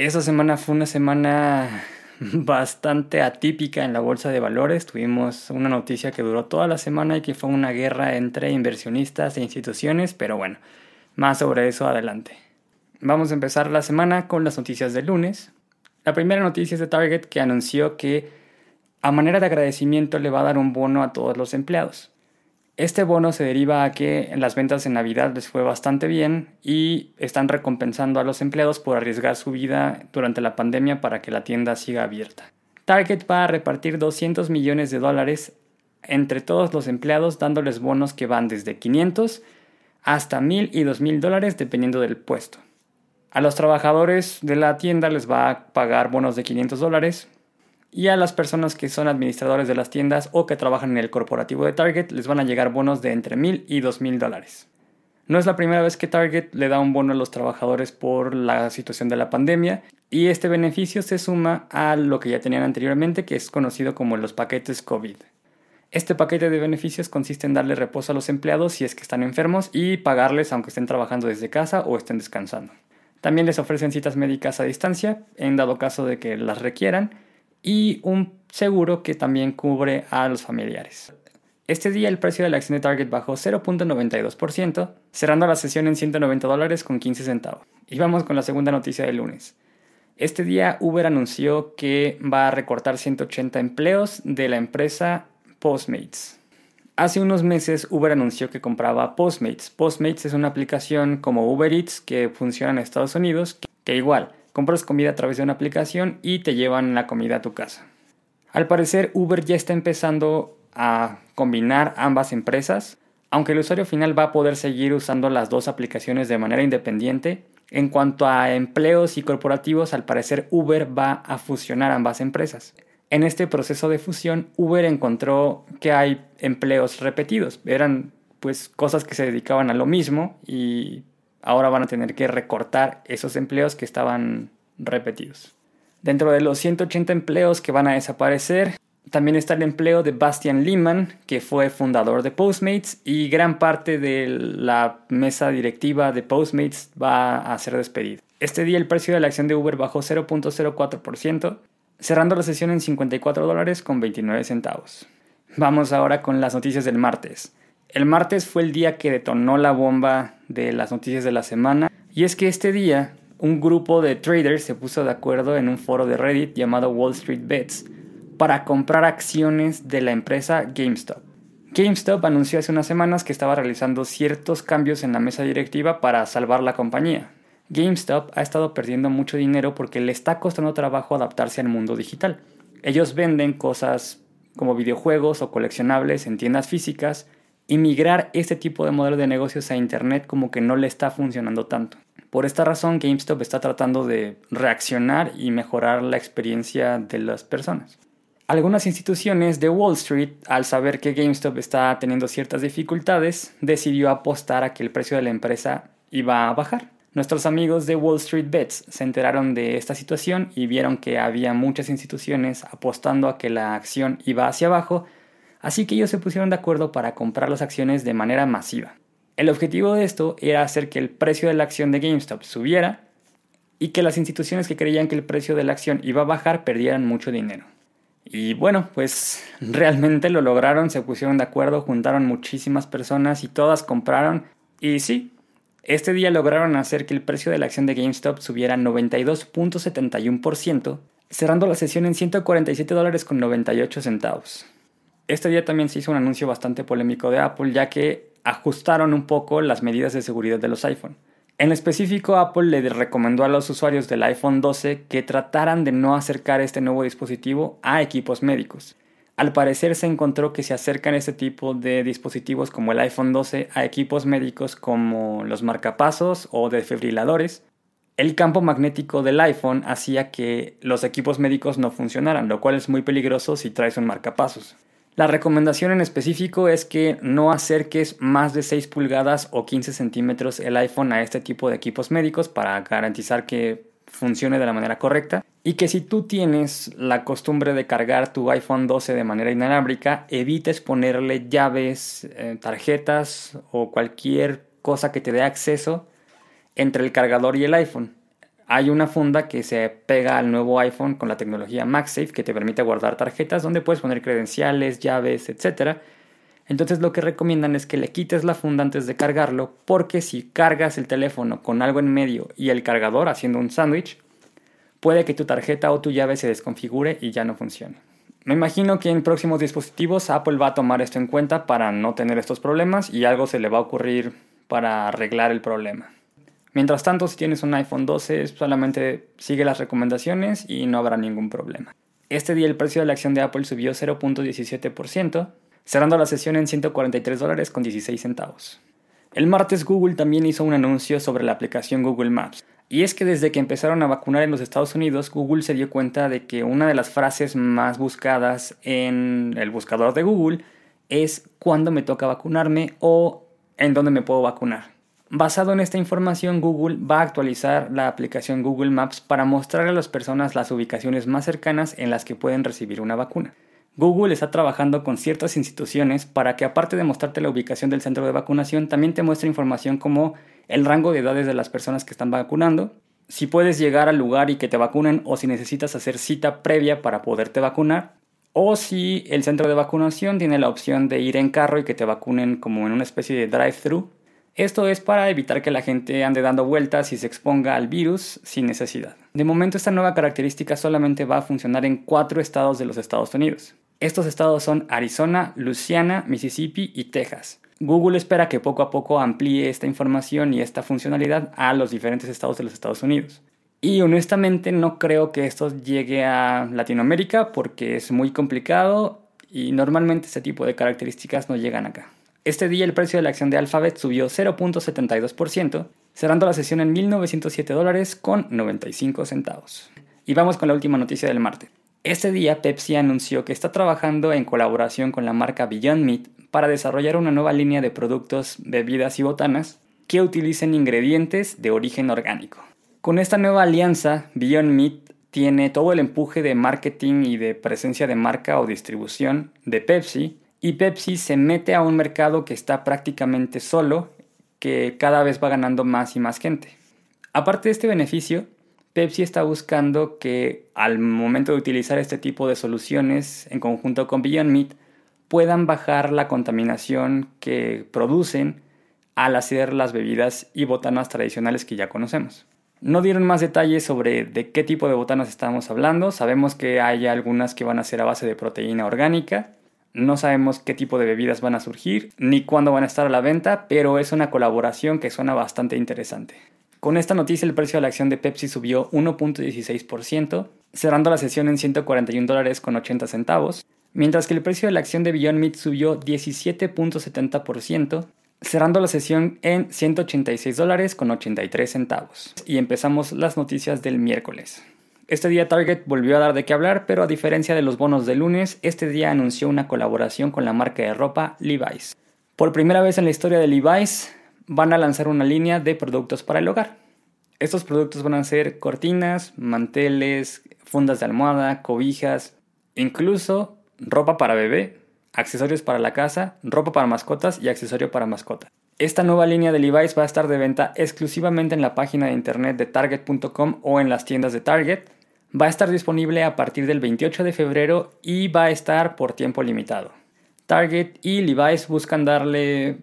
Esa semana fue una semana bastante atípica en la bolsa de valores. Tuvimos una noticia que duró toda la semana y que fue una guerra entre inversionistas e instituciones, pero bueno, más sobre eso adelante. Vamos a empezar la semana con las noticias del lunes. La primera noticia es de Target que anunció que a manera de agradecimiento le va a dar un bono a todos los empleados. Este bono se deriva a que las ventas en Navidad les fue bastante bien y están recompensando a los empleados por arriesgar su vida durante la pandemia para que la tienda siga abierta. Target va a repartir 200 millones de dólares entre todos los empleados dándoles bonos que van desde 500 hasta 1000 y 2000 dólares dependiendo del puesto. A los trabajadores de la tienda les va a pagar bonos de 500 dólares, y a las personas que son administradores de las tiendas o que trabajan en el corporativo de Target les van a llegar bonos de entre mil y dos mil dólares. No es la primera vez que Target le da un bono a los trabajadores por la situación de la pandemia y este beneficio se suma a lo que ya tenían anteriormente que es conocido como los paquetes COVID. Este paquete de beneficios consiste en darle reposo a los empleados si es que están enfermos y pagarles aunque estén trabajando desde casa o estén descansando. También les ofrecen citas médicas a distancia en dado caso de que las requieran y un seguro que también cubre a los familiares. Este día el precio de la acción de Target bajó 0.92%, cerrando la sesión en 190 dólares con 15 centavos. Y vamos con la segunda noticia del lunes. Este día Uber anunció que va a recortar 180 empleos de la empresa Postmates. Hace unos meses Uber anunció que compraba Postmates. Postmates es una aplicación como Uber Eats que funciona en Estados Unidos, que igual compras comida a través de una aplicación y te llevan la comida a tu casa. Al parecer Uber ya está empezando a combinar ambas empresas, aunque el usuario final va a poder seguir usando las dos aplicaciones de manera independiente. En cuanto a empleos y corporativos, al parecer Uber va a fusionar ambas empresas. En este proceso de fusión, Uber encontró que hay empleos repetidos. Eran pues cosas que se dedicaban a lo mismo y ahora van a tener que recortar esos empleos que estaban repetidos. Dentro de los 180 empleos que van a desaparecer, también está el empleo de Bastian Lehman, que fue fundador de Postmates, y gran parte de la mesa directiva de Postmates va a ser despedida. Este día el precio de la acción de Uber bajó 0.04%, cerrando la sesión en 54 dólares con 29 centavos. Vamos ahora con las noticias del martes. El martes fue el día que detonó la bomba de las noticias de la semana. Y es que este día un grupo de traders se puso de acuerdo en un foro de Reddit llamado Wall Street Bets para comprar acciones de la empresa GameStop. GameStop anunció hace unas semanas que estaba realizando ciertos cambios en la mesa directiva para salvar la compañía. GameStop ha estado perdiendo mucho dinero porque le está costando trabajo adaptarse al mundo digital. Ellos venden cosas como videojuegos o coleccionables en tiendas físicas y este tipo de modelo de negocios a Internet como que no le está funcionando tanto. Por esta razón, GameStop está tratando de reaccionar y mejorar la experiencia de las personas. Algunas instituciones de Wall Street, al saber que GameStop está teniendo ciertas dificultades, decidió apostar a que el precio de la empresa iba a bajar. Nuestros amigos de Wall Street Bets se enteraron de esta situación y vieron que había muchas instituciones apostando a que la acción iba hacia abajo así que ellos se pusieron de acuerdo para comprar las acciones de manera masiva. El objetivo de esto era hacer que el precio de la acción de GameStop subiera y que las instituciones que creían que el precio de la acción iba a bajar perdieran mucho dinero. Y bueno, pues realmente lo lograron, se pusieron de acuerdo, juntaron muchísimas personas y todas compraron. Y sí, este día lograron hacer que el precio de la acción de GameStop subiera 92.71%, cerrando la sesión en 147 dólares con 98 centavos. Este día también se hizo un anuncio bastante polémico de Apple, ya que ajustaron un poco las medidas de seguridad de los iPhone. En específico, Apple le recomendó a los usuarios del iPhone 12 que trataran de no acercar este nuevo dispositivo a equipos médicos. Al parecer se encontró que se acercan este tipo de dispositivos como el iPhone 12 a equipos médicos como los marcapasos o desfibriladores. El campo magnético del iPhone hacía que los equipos médicos no funcionaran, lo cual es muy peligroso si traes un marcapasos. La recomendación en específico es que no acerques más de 6 pulgadas o 15 centímetros el iPhone a este tipo de equipos médicos para garantizar que funcione de la manera correcta y que si tú tienes la costumbre de cargar tu iPhone 12 de manera inalámbrica, evites ponerle llaves, eh, tarjetas o cualquier cosa que te dé acceso entre el cargador y el iPhone. Hay una funda que se pega al nuevo iPhone con la tecnología MagSafe que te permite guardar tarjetas donde puedes poner credenciales, llaves, etc. Entonces lo que recomiendan es que le quites la funda antes de cargarlo porque si cargas el teléfono con algo en medio y el cargador haciendo un sándwich, puede que tu tarjeta o tu llave se desconfigure y ya no funcione. Me imagino que en próximos dispositivos Apple va a tomar esto en cuenta para no tener estos problemas y algo se le va a ocurrir para arreglar el problema. Mientras tanto, si tienes un iPhone 12, solamente sigue las recomendaciones y no habrá ningún problema. Este día el precio de la acción de Apple subió 0.17%, cerrando la sesión en 143 dólares con 16 centavos. El martes Google también hizo un anuncio sobre la aplicación Google Maps. Y es que desde que empezaron a vacunar en los Estados Unidos, Google se dio cuenta de que una de las frases más buscadas en el buscador de Google es cuándo me toca vacunarme o en dónde me puedo vacunar. Basado en esta información, Google va a actualizar la aplicación Google Maps para mostrar a las personas las ubicaciones más cercanas en las que pueden recibir una vacuna. Google está trabajando con ciertas instituciones para que aparte de mostrarte la ubicación del centro de vacunación, también te muestre información como el rango de edades de las personas que están vacunando, si puedes llegar al lugar y que te vacunen o si necesitas hacer cita previa para poderte vacunar, o si el centro de vacunación tiene la opción de ir en carro y que te vacunen como en una especie de drive-thru esto es para evitar que la gente ande dando vueltas y se exponga al virus sin necesidad. De momento esta nueva característica solamente va a funcionar en cuatro estados de los Estados Unidos. Estos estados son Arizona, Louisiana, Mississippi y Texas. Google espera que poco a poco amplíe esta información y esta funcionalidad a los diferentes estados de los Estados Unidos. Y honestamente no creo que esto llegue a Latinoamérica porque es muy complicado y normalmente este tipo de características no llegan acá. Este día el precio de la acción de Alphabet subió 0.72%, cerrando la sesión en 1.907 dólares con 95 centavos. Y vamos con la última noticia del martes. Este día Pepsi anunció que está trabajando en colaboración con la marca Beyond Meat para desarrollar una nueva línea de productos, bebidas y botanas que utilicen ingredientes de origen orgánico. Con esta nueva alianza, Beyond Meat tiene todo el empuje de marketing y de presencia de marca o distribución de Pepsi y Pepsi se mete a un mercado que está prácticamente solo, que cada vez va ganando más y más gente. Aparte de este beneficio, Pepsi está buscando que al momento de utilizar este tipo de soluciones en conjunto con Beyond Meat puedan bajar la contaminación que producen al hacer las bebidas y botanas tradicionales que ya conocemos. No dieron más detalles sobre de qué tipo de botanas estamos hablando. Sabemos que hay algunas que van a ser a base de proteína orgánica, no sabemos qué tipo de bebidas van a surgir ni cuándo van a estar a la venta, pero es una colaboración que suena bastante interesante. Con esta noticia el precio de la acción de Pepsi subió 1.16%, cerrando la sesión en 141 dólares con 80 centavos, mientras que el precio de la acción de Beyond Meat subió 17.70%, cerrando la sesión en 186 dólares con 83 centavos. Y empezamos las noticias del miércoles. Este día Target volvió a dar de qué hablar, pero a diferencia de los bonos de lunes, este día anunció una colaboración con la marca de ropa Levi's. Por primera vez en la historia de Levi's, van a lanzar una línea de productos para el hogar. Estos productos van a ser cortinas, manteles, fundas de almohada, cobijas, incluso ropa para bebé, accesorios para la casa, ropa para mascotas y accesorio para mascota. Esta nueva línea de Levi's va a estar de venta exclusivamente en la página de internet de target.com o en las tiendas de Target Va a estar disponible a partir del 28 de febrero y va a estar por tiempo limitado. Target y Levi's buscan darle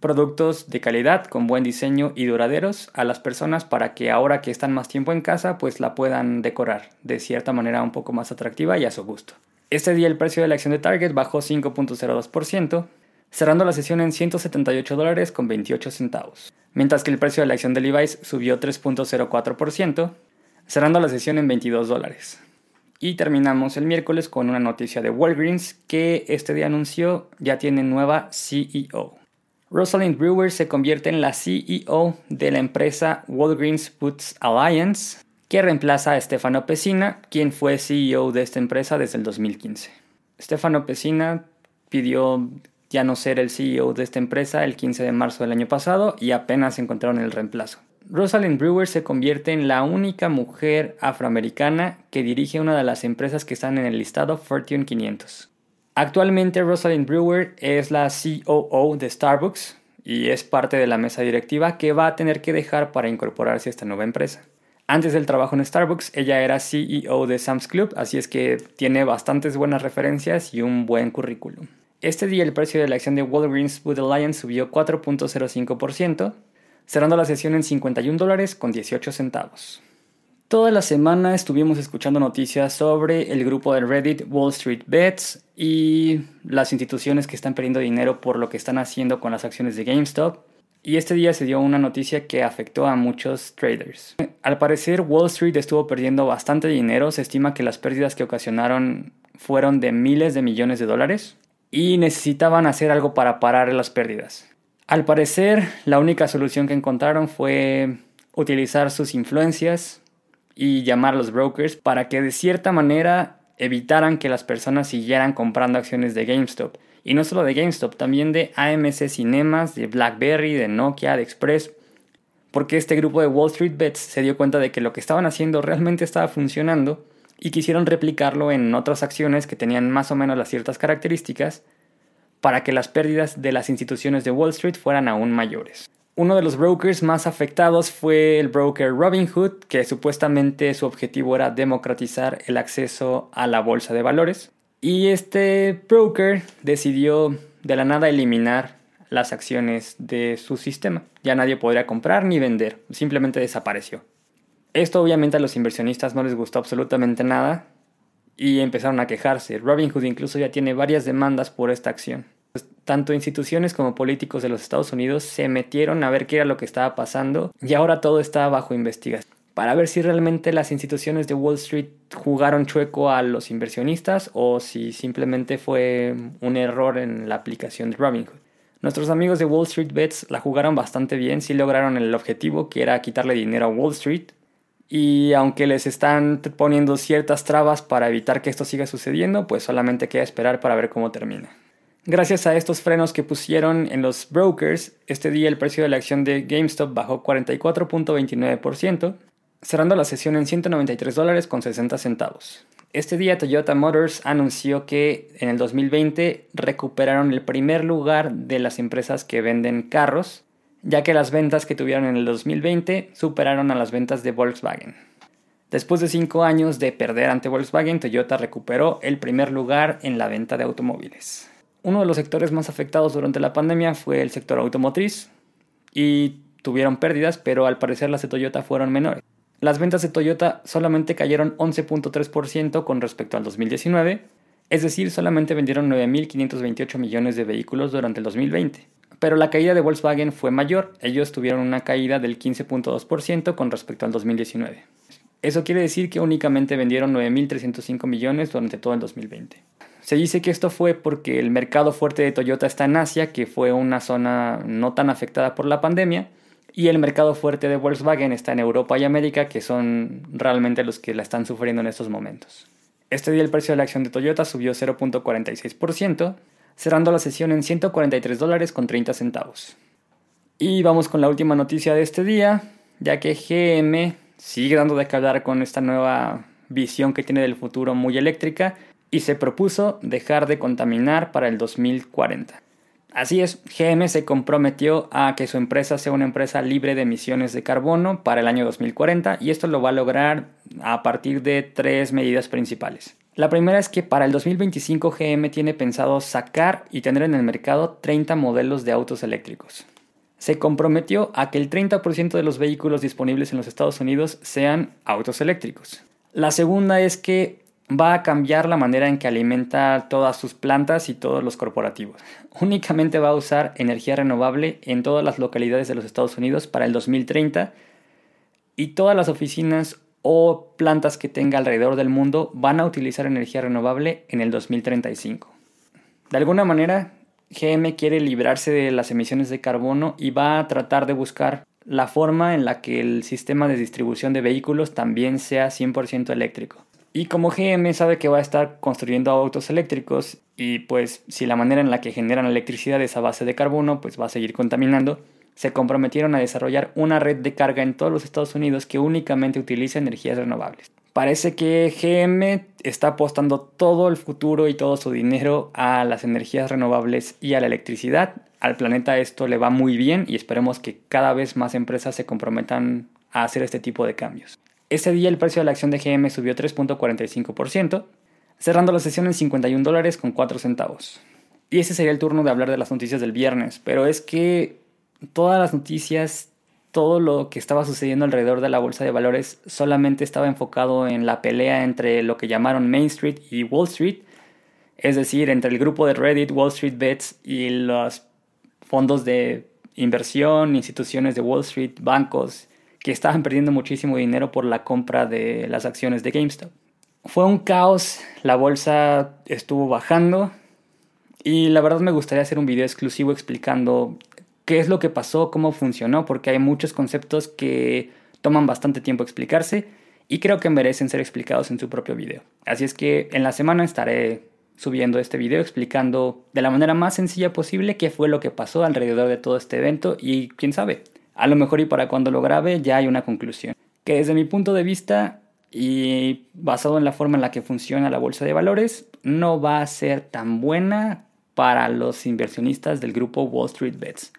productos de calidad con buen diseño y duraderos a las personas para que ahora que están más tiempo en casa pues la puedan decorar de cierta manera un poco más atractiva y a su gusto. Este día el precio de la acción de Target bajó 5.02%, cerrando la sesión en 178 dólares con 28 centavos, mientras que el precio de la acción de Levi's subió 3.04%, cerrando la sesión en 22 dólares. Y terminamos el miércoles con una noticia de Walgreens que este día anunció ya tiene nueva CEO. Rosalind Brewer se convierte en la CEO de la empresa Walgreens Boots Alliance, que reemplaza a Stefano Pesina, quien fue CEO de esta empresa desde el 2015. Stefano Pesina pidió ya no ser el CEO de esta empresa el 15 de marzo del año pasado y apenas encontraron el reemplazo. Rosalind Brewer se convierte en la única mujer afroamericana que dirige una de las empresas que están en el listado Fortune 500. Actualmente Rosalind Brewer es la COO de Starbucks y es parte de la mesa directiva que va a tener que dejar para incorporarse a esta nueva empresa. Antes del trabajo en Starbucks, ella era CEO de Sam's Club, así es que tiene bastantes buenas referencias y un buen currículum. Este día el precio de la acción de Walgreens Booth Alliance subió 4.05%, cerrando la sesión en 51 dólares con 18 centavos. Toda la semana estuvimos escuchando noticias sobre el grupo de Reddit Wall Street Bets y las instituciones que están perdiendo dinero por lo que están haciendo con las acciones de GameStop. Y este día se dio una noticia que afectó a muchos traders. Al parecer Wall Street estuvo perdiendo bastante dinero, se estima que las pérdidas que ocasionaron fueron de miles de millones de dólares y necesitaban hacer algo para parar las pérdidas. Al parecer la única solución que encontraron fue utilizar sus influencias y llamar a los brokers para que de cierta manera evitaran que las personas siguieran comprando acciones de GameStop. Y no solo de GameStop, también de AMC Cinemas, de BlackBerry, de Nokia, de Express. Porque este grupo de Wall Street Bets se dio cuenta de que lo que estaban haciendo realmente estaba funcionando y quisieron replicarlo en otras acciones que tenían más o menos las ciertas características para que las pérdidas de las instituciones de Wall Street fueran aún mayores. Uno de los brokers más afectados fue el broker Robinhood, que supuestamente su objetivo era democratizar el acceso a la bolsa de valores. Y este broker decidió de la nada eliminar las acciones de su sistema. Ya nadie podría comprar ni vender, simplemente desapareció. Esto obviamente a los inversionistas no les gustó absolutamente nada y empezaron a quejarse. Robinhood incluso ya tiene varias demandas por esta acción tanto instituciones como políticos de los Estados Unidos se metieron a ver qué era lo que estaba pasando y ahora todo está bajo investigación para ver si realmente las instituciones de Wall Street jugaron chueco a los inversionistas o si simplemente fue un error en la aplicación de Robinhood. Nuestros amigos de Wall Street Bets la jugaron bastante bien, sí lograron el objetivo que era quitarle dinero a Wall Street y aunque les están poniendo ciertas trabas para evitar que esto siga sucediendo, pues solamente queda esperar para ver cómo termina. Gracias a estos frenos que pusieron en los brokers, este día el precio de la acción de GameStop bajó 44.29%, cerrando la sesión en 193 dólares con 60 centavos. Este día Toyota Motors anunció que en el 2020 recuperaron el primer lugar de las empresas que venden carros, ya que las ventas que tuvieron en el 2020 superaron a las ventas de Volkswagen. Después de cinco años de perder ante Volkswagen, Toyota recuperó el primer lugar en la venta de automóviles. Uno de los sectores más afectados durante la pandemia fue el sector automotriz y tuvieron pérdidas, pero al parecer las de Toyota fueron menores. Las ventas de Toyota solamente cayeron 11.3% con respecto al 2019, es decir, solamente vendieron 9.528 millones de vehículos durante el 2020. Pero la caída de Volkswagen fue mayor, ellos tuvieron una caída del 15.2% con respecto al 2019. Eso quiere decir que únicamente vendieron 9.305 millones durante todo el 2020. Se dice que esto fue porque el mercado fuerte de Toyota está en Asia, que fue una zona no tan afectada por la pandemia, y el mercado fuerte de Volkswagen está en Europa y América, que son realmente los que la están sufriendo en estos momentos. Este día el precio de la acción de Toyota subió 0.46%, cerrando la sesión en 143 dólares con 30 centavos. Y vamos con la última noticia de este día, ya que GM sigue dando de qué hablar con esta nueva visión que tiene del futuro muy eléctrica y se propuso dejar de contaminar para el 2040. Así es, GM se comprometió a que su empresa sea una empresa libre de emisiones de carbono para el año 2040 y esto lo va a lograr a partir de tres medidas principales. La primera es que para el 2025 GM tiene pensado sacar y tener en el mercado 30 modelos de autos eléctricos. Se comprometió a que el 30% de los vehículos disponibles en los Estados Unidos sean autos eléctricos. La segunda es que va a cambiar la manera en que alimenta todas sus plantas y todos los corporativos. Únicamente va a usar energía renovable en todas las localidades de los Estados Unidos para el 2030 y todas las oficinas o plantas que tenga alrededor del mundo van a utilizar energía renovable en el 2035. De alguna manera, GM quiere librarse de las emisiones de carbono y va a tratar de buscar la forma en la que el sistema de distribución de vehículos también sea 100% eléctrico. Y como GM sabe que va a estar construyendo autos eléctricos y pues si la manera en la que generan electricidad es a base de carbono, pues va a seguir contaminando, se comprometieron a desarrollar una red de carga en todos los Estados Unidos que únicamente utiliza energías renovables. Parece que GM está apostando todo el futuro y todo su dinero a las energías renovables y a la electricidad. Al planeta esto le va muy bien y esperemos que cada vez más empresas se comprometan a hacer este tipo de cambios. Ese día el precio de la acción de GM subió 3.45%, cerrando la sesión en 51 dólares con 4 centavos. Y ese sería el turno de hablar de las noticias del viernes, pero es que todas las noticias, todo lo que estaba sucediendo alrededor de la bolsa de valores solamente estaba enfocado en la pelea entre lo que llamaron Main Street y Wall Street, es decir, entre el grupo de Reddit, Wall Street Bets y los fondos de inversión, instituciones de Wall Street, bancos, que estaban perdiendo muchísimo dinero por la compra de las acciones de GameStop. Fue un caos, la bolsa estuvo bajando y la verdad me gustaría hacer un video exclusivo explicando qué es lo que pasó, cómo funcionó, porque hay muchos conceptos que toman bastante tiempo explicarse y creo que merecen ser explicados en su propio video. Así es que en la semana estaré subiendo este video explicando de la manera más sencilla posible qué fue lo que pasó alrededor de todo este evento y quién sabe, a lo mejor y para cuando lo grabe ya hay una conclusión. Que desde mi punto de vista y basado en la forma en la que funciona la bolsa de valores, no va a ser tan buena para los inversionistas del grupo Wall Street Bets.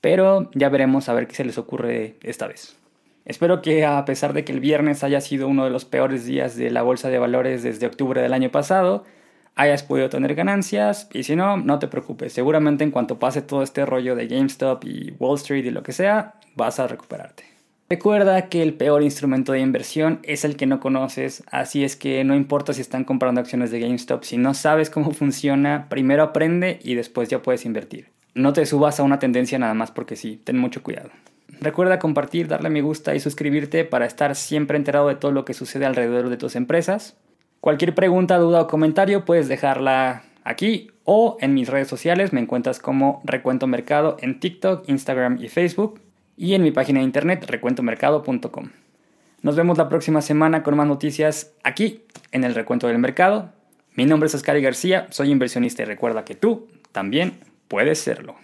Pero ya veremos a ver qué se les ocurre esta vez. Espero que a pesar de que el viernes haya sido uno de los peores días de la bolsa de valores desde octubre del año pasado, hayas podido tener ganancias y si no, no te preocupes, seguramente en cuanto pase todo este rollo de GameStop y Wall Street y lo que sea, vas a recuperarte. Recuerda que el peor instrumento de inversión es el que no conoces, así es que no importa si están comprando acciones de GameStop, si no sabes cómo funciona, primero aprende y después ya puedes invertir. No te subas a una tendencia nada más porque sí, ten mucho cuidado. Recuerda compartir, darle me gusta y suscribirte para estar siempre enterado de todo lo que sucede alrededor de tus empresas. Cualquier pregunta, duda o comentario puedes dejarla aquí o en mis redes sociales. Me encuentras como Recuento Mercado en TikTok, Instagram y Facebook y en mi página de internet recuentomercado.com. Nos vemos la próxima semana con más noticias aquí en el Recuento del Mercado. Mi nombre es Oscar García, soy inversionista y recuerda que tú también puedes serlo.